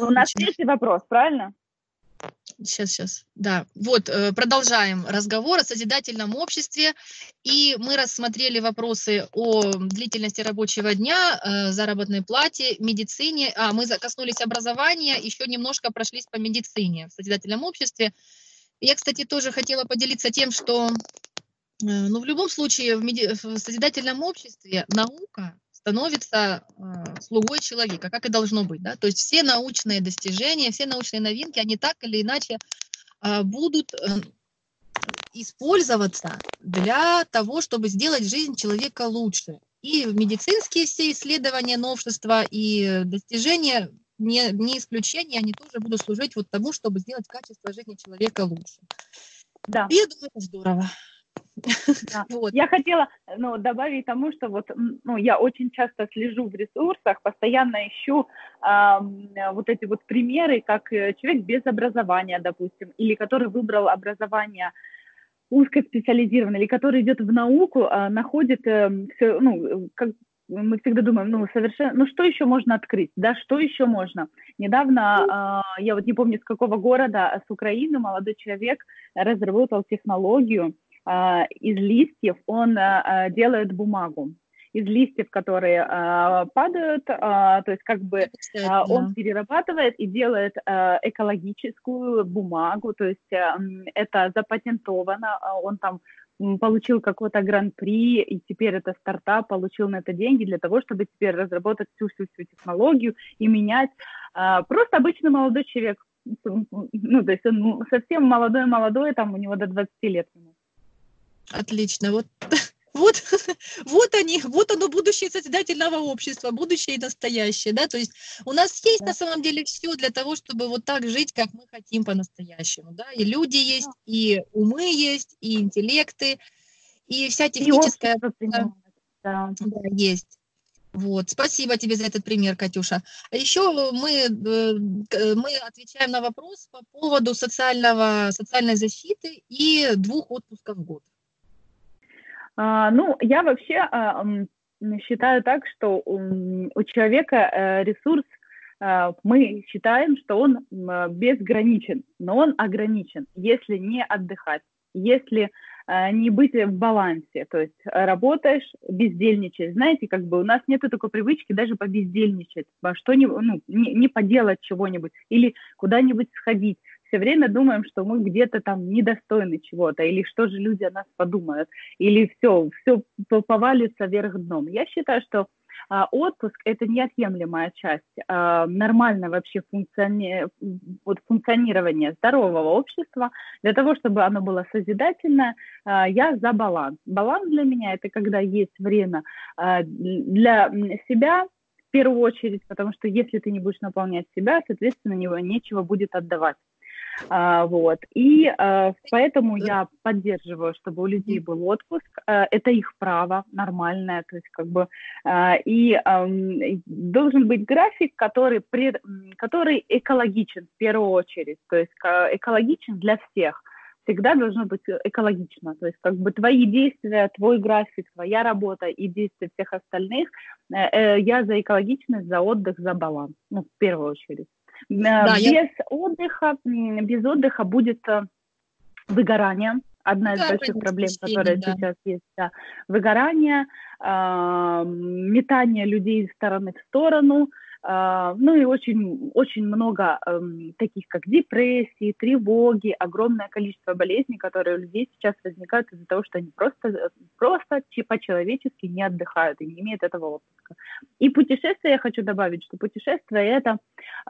У нас третий вопрос, правильно? Сейчас, сейчас. Да, вот, э, продолжаем разговор о созидательном обществе. И мы рассмотрели вопросы о длительности рабочего дня, э, заработной плате, медицине. А, мы коснулись образования, еще немножко прошлись по медицине в созидательном обществе. Я, кстати, тоже хотела поделиться тем, что э, ну, в любом случае в, меди... в созидательном обществе наука становится э, слугой человека, как и должно быть. Да? То есть все научные достижения, все научные новинки, они так или иначе э, будут э, использоваться для того, чтобы сделать жизнь человека лучше. И медицинские все исследования, новшества и достижения не, не исключение, они тоже будут служить вот тому, чтобы сделать качество жизни человека лучше. Да. И я думаю, это здорово. Да. Вот. Я хотела ну, добавить тому, что вот, ну, я очень часто слежу в ресурсах, постоянно ищу э, вот эти вот примеры, как э, человек без образования, допустим, или который выбрал образование узкоспециализированное, или который идет в науку, э, находит э, все, ну, как, мы всегда думаем, ну, совершенно, ну, что еще можно открыть, да, что еще можно. Недавно, э, я вот не помню, с какого города, с Украины молодой человек разработал технологию, а, из листьев он а, а, делает бумагу из листьев, которые э, падают, э, то есть как бы э, он перерабатывает и делает э, экологическую бумагу, то есть э, это запатентовано, он там получил какой-то гран-при, и теперь это стартап получил на это деньги для того, чтобы теперь разработать всю-всю-всю технологию и менять. Э, просто обычный молодой человек, ну, то есть он совсем молодой-молодой, там у него до 20 лет ему. Отлично. Вот, вот, вот они, вот оно будущее созидательного общества, будущее и настоящее, да, то есть у нас есть да. на самом деле все для того, чтобы вот так жить, как мы хотим по-настоящему, да, и люди есть, да. и умы есть, и интеллекты, и вся техническая... И да, да. да, есть. Вот, спасибо тебе за этот пример, Катюша. А еще мы, э, мы отвечаем на вопрос по поводу социального, социальной защиты и двух отпусков в год. А, ну, я вообще а, считаю так, что у человека э, ресурс, а, мы считаем, что он безграничен, но он ограничен, если не отдыхать, если не быть в балансе, то есть работаешь, бездельничаешь. Знаете, как бы у нас нет такой привычки даже побездельничать, что-нибудь, ну, не, не поделать чего-нибудь или куда-нибудь сходить все время думаем, что мы где-то там недостойны чего-то, или что же люди о нас подумают, или все, все повалится вверх дном. Я считаю, что а, отпуск – это неотъемлемая часть а, нормального вообще функциони... вот, функционирования здорового общества. Для того, чтобы оно было созидательное, а, я за баланс. Баланс для меня – это когда есть время для себя, в первую очередь, потому что если ты не будешь наполнять себя, соответственно, него нечего будет отдавать. А, вот. И а, поэтому я поддерживаю, чтобы у людей был отпуск. А, это их право нормальное, то есть как бы и а, должен быть график, который, который экологичен в первую очередь, то есть экологичен для всех всегда должно быть экологично. То есть как бы твои действия, твой график, твоя работа и действия всех остальных, э, э, я за экологичность, за отдых, за баланс, ну, в первую очередь. Э, да, без я... отдыха, без отдыха будет э, выгорание. Одна из больших проблем, которая да. сейчас есть, да. выгорание, э, метание людей из стороны в сторону, а, ну и очень, очень много эм, таких, как депрессии, тревоги, огромное количество болезней, которые у людей сейчас возникают из-за того, что они просто, просто по-человечески не отдыхают и не имеют этого отпуска. И путешествие, я хочу добавить, что путешествие это а,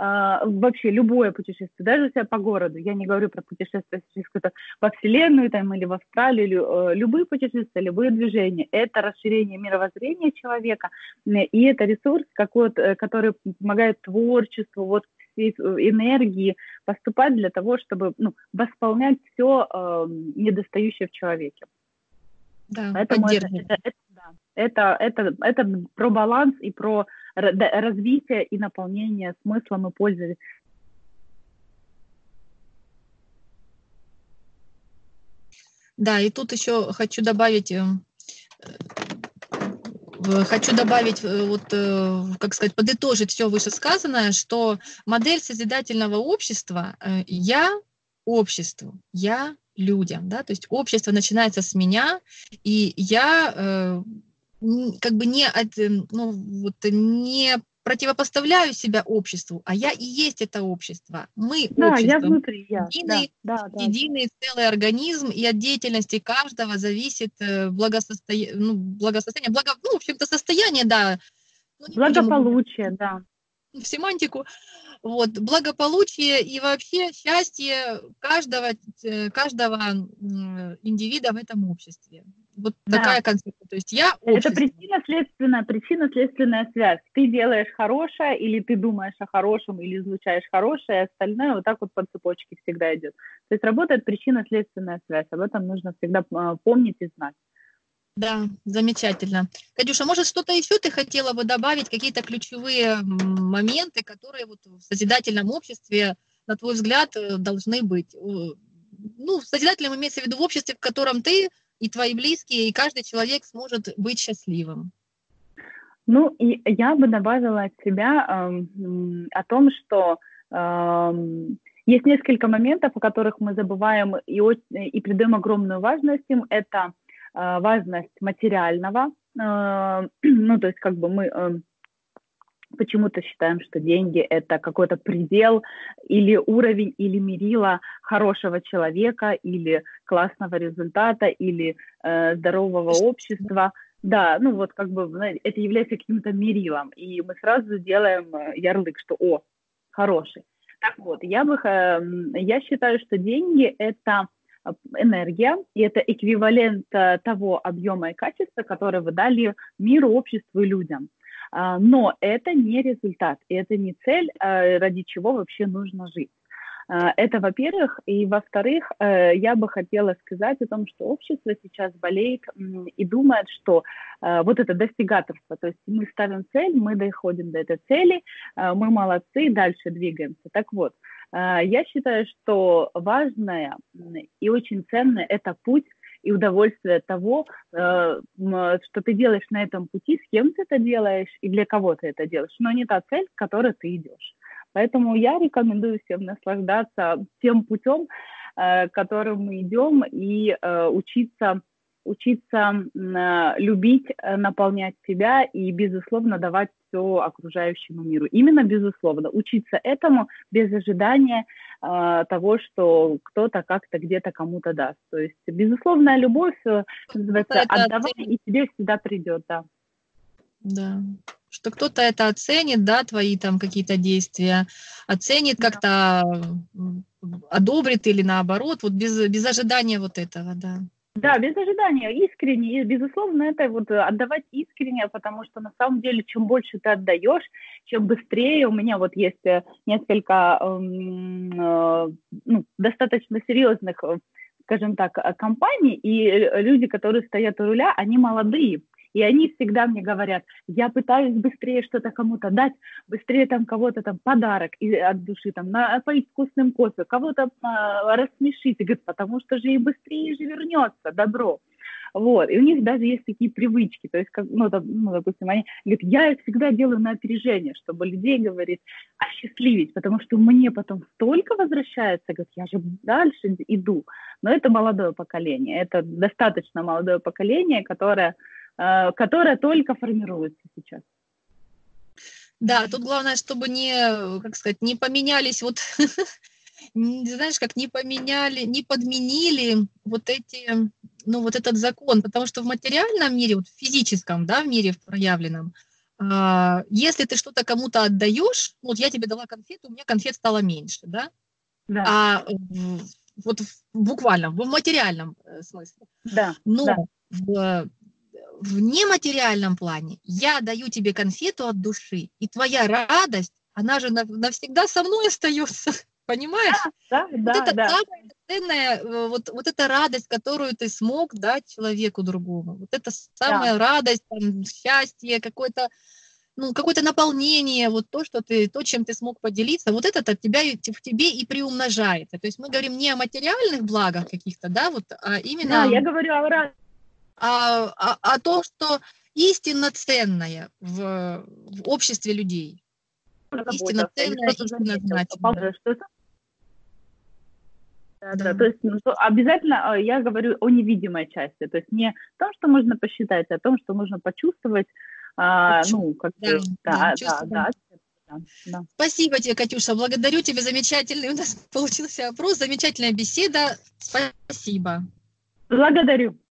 вообще любое путешествие, даже если по городу, я не говорю про путешествие какое-то во Вселенную там, или в Австралию, э, любые путешествия, любые движения, это расширение мировоззрения человека, и это ресурс, какой, э, который помогает творчеству, вот всей энергии поступать для того, чтобы ну, восполнять все э, недостающее в человеке. Да, Поэтому это, это, это, да, это, это, это про баланс и про развитие и наполнение смыслом и пользой. Да, и тут еще хочу добавить, эм, хочу добавить, э, вот, э, как сказать, подытожить все вышесказанное, что модель созидательного общества «я обществу», «я людям», да, то есть общество начинается с меня, и я как бы не, ну, вот, не противопоставляю себя обществу, а я и есть это общество. Мы да, общество. я внутри, я. Единый, да, да, единый да. целый организм, и от деятельности каждого зависит э, благосостояние, ну, благосостояние, благо, ну, в общем-то, состояние, да. Ну, Благополучие, будем... да. В семантику. Вот, благополучие и вообще счастье каждого, э, каждого индивида в этом обществе. Вот да. такая концепция. То есть я общество. Это причинно-следственная, причинно-следственная связь. Ты делаешь хорошее, или ты думаешь о хорошем, или излучаешь хорошее, и остальное вот так вот по цепочке всегда идет. То есть работает причинно-следственная связь. Об этом нужно всегда а, помнить и знать. Да, замечательно. Катюша, может, что-то еще ты хотела бы добавить, какие-то ключевые моменты, которые вот в созидательном обществе, на твой взгляд, э, должны быть? Ну, в созидательном имеется в виду в обществе, в котором ты и твои близкие, и каждый человек сможет быть счастливым. Ну, и я бы добавила от себя э, о том, что э, есть несколько моментов, о которых мы забываем и, и придаем огромную важность им. Это э, важность материального, э, ну, то есть как бы мы э, почему-то считаем, что деньги – это какой-то предел или уровень, или мерила хорошего человека, или классного результата, или э, здорового общества. Да, ну вот как бы это является каким-то мерилом, и мы сразу делаем э, ярлык, что «о, хороший». Так вот, я, бы, э, я считаю, что деньги – это энергия, и это эквивалент э, того объема и качества, которые вы дали миру, обществу и людям. А, но это не результат, это не цель, а, ради чего вообще нужно жить. А, это, во-первых, и во-вторых, э, я бы хотела сказать о том, что общество сейчас болеет и думает, что вот это достигаторство, то есть мы ставим цель, мы доходим до этой цели, мы молодцы, дальше двигаемся. Так вот, я считаю, что важное и очень ценное – это путь и удовольствие от того, э, что ты делаешь на этом пути, с кем ты это делаешь и для кого ты это делаешь, но не та цель, к которой ты идешь. Поэтому я рекомендую всем наслаждаться тем путем, э, которым мы идем, и э, учиться учиться любить, наполнять себя и, безусловно, давать все окружающему миру. Именно безусловно. Учиться этому без ожидания э, того, что кто-то как-то где-то кому-то даст. То есть безусловная любовь, э, называется, отдавай, и тебе всегда придет, да. Да что кто-то это оценит, да, твои там какие-то действия, оценит да. как-то, одобрит или наоборот, вот без, без ожидания вот этого, да. Да, без ожидания, искренне. И, безусловно, это вот отдавать искренне, потому что на самом деле, чем больше ты отдаешь, чем быстрее. У меня вот есть э, несколько эм, э, ну, достаточно серьезных, э, скажем так, э, компаний, и люди, которые стоят у руля, они молодые. И они всегда мне говорят, я пытаюсь быстрее что-то кому-то дать, быстрее там кого-то там подарок и, от души, там, напоить вкусным кофе, кого-то а, рассмешить. Говорит, потому что же и быстрее же вернется добро. Вот. И у них даже есть такие привычки. То есть, как, ну, там, ну, допустим, они говорят, я всегда делаю на опережение, чтобы людей, говорит, осчастливить, потому что мне потом столько возвращается, говорит, я же дальше иду. Но это молодое поколение, это достаточно молодое поколение, которое которая только формируется сейчас. Да, тут главное, чтобы не, как сказать, не поменялись вот, знаешь, как не поменяли, не подменили вот эти, ну вот этот закон, потому что в материальном мире, вот в физическом, да, в мире проявленном, а, если ты что-то кому-то отдаешь, вот я тебе дала конфету, у меня конфет стало меньше, да? Да. А вот буквально в материальном э, смысле. Да. Но да. в в нематериальном плане я даю тебе конфету от души, и твоя радость, она же навсегда со мной остается. Понимаешь? Да, да, вот это да. самая ценная, э, вот, вот эта радость, которую ты смог дать человеку другому. Вот это самая да. радость, там, счастье, какое-то ну, какое-то наполнение, вот то, что ты, то, чем ты смог поделиться, вот это от тебя в тебе и приумножается. То есть мы говорим не о материальных благах каких-то, да, вот, а именно... Да, я говорю о радости а, а, а то, что истинно ценное в, в обществе людей. Истинно ценное, истинно значимое. Да, да. да, то есть ну, обязательно э, я говорю о невидимой части, то есть не о том, что можно посчитать, а о том, что можно почувствовать, а, ну, как да, да, да, да, да, да. Спасибо тебе, Катюша, благодарю тебя, замечательный у нас получился опрос, замечательная беседа, спасибо. Благодарю.